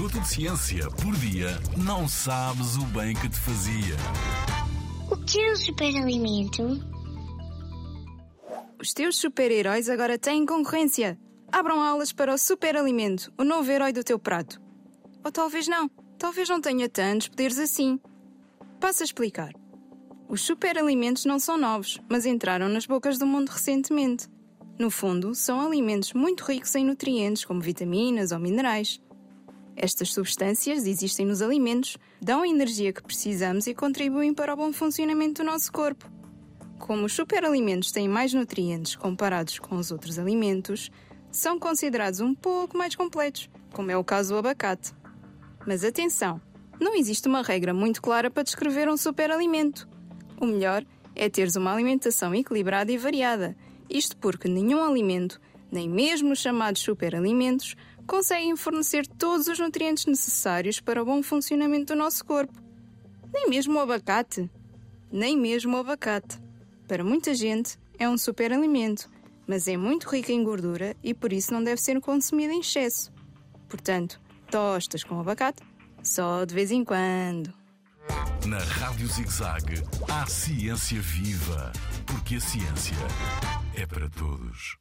minuto de ciência por dia, não sabes o bem que te fazia. O que é um superalimento? Os teus super-heróis agora têm concorrência. Abram aulas para o superalimento, o novo herói do teu prato. Ou talvez não, talvez não tenha tantos poderes assim. Passo a explicar. Os superalimentos não são novos, mas entraram nas bocas do mundo recentemente. No fundo, são alimentos muito ricos em nutrientes, como vitaminas ou minerais. Estas substâncias existem nos alimentos, dão a energia que precisamos e contribuem para o bom funcionamento do nosso corpo. Como os superalimentos têm mais nutrientes comparados com os outros alimentos, são considerados um pouco mais completos, como é o caso do abacate. Mas atenção, não existe uma regra muito clara para descrever um superalimento. O melhor é teres uma alimentação equilibrada e variada, isto porque nenhum alimento, nem mesmo os chamados superalimentos, conseguem fornecer todos os nutrientes necessários para o bom funcionamento do nosso corpo. Nem mesmo o abacate. Nem mesmo o abacate. Para muita gente, é um superalimento, mas é muito rico em gordura e por isso não deve ser consumido em excesso. Portanto, tostas com abacate só de vez em quando. Na Rádio ZigZag, há ciência viva, porque a ciência é para todos.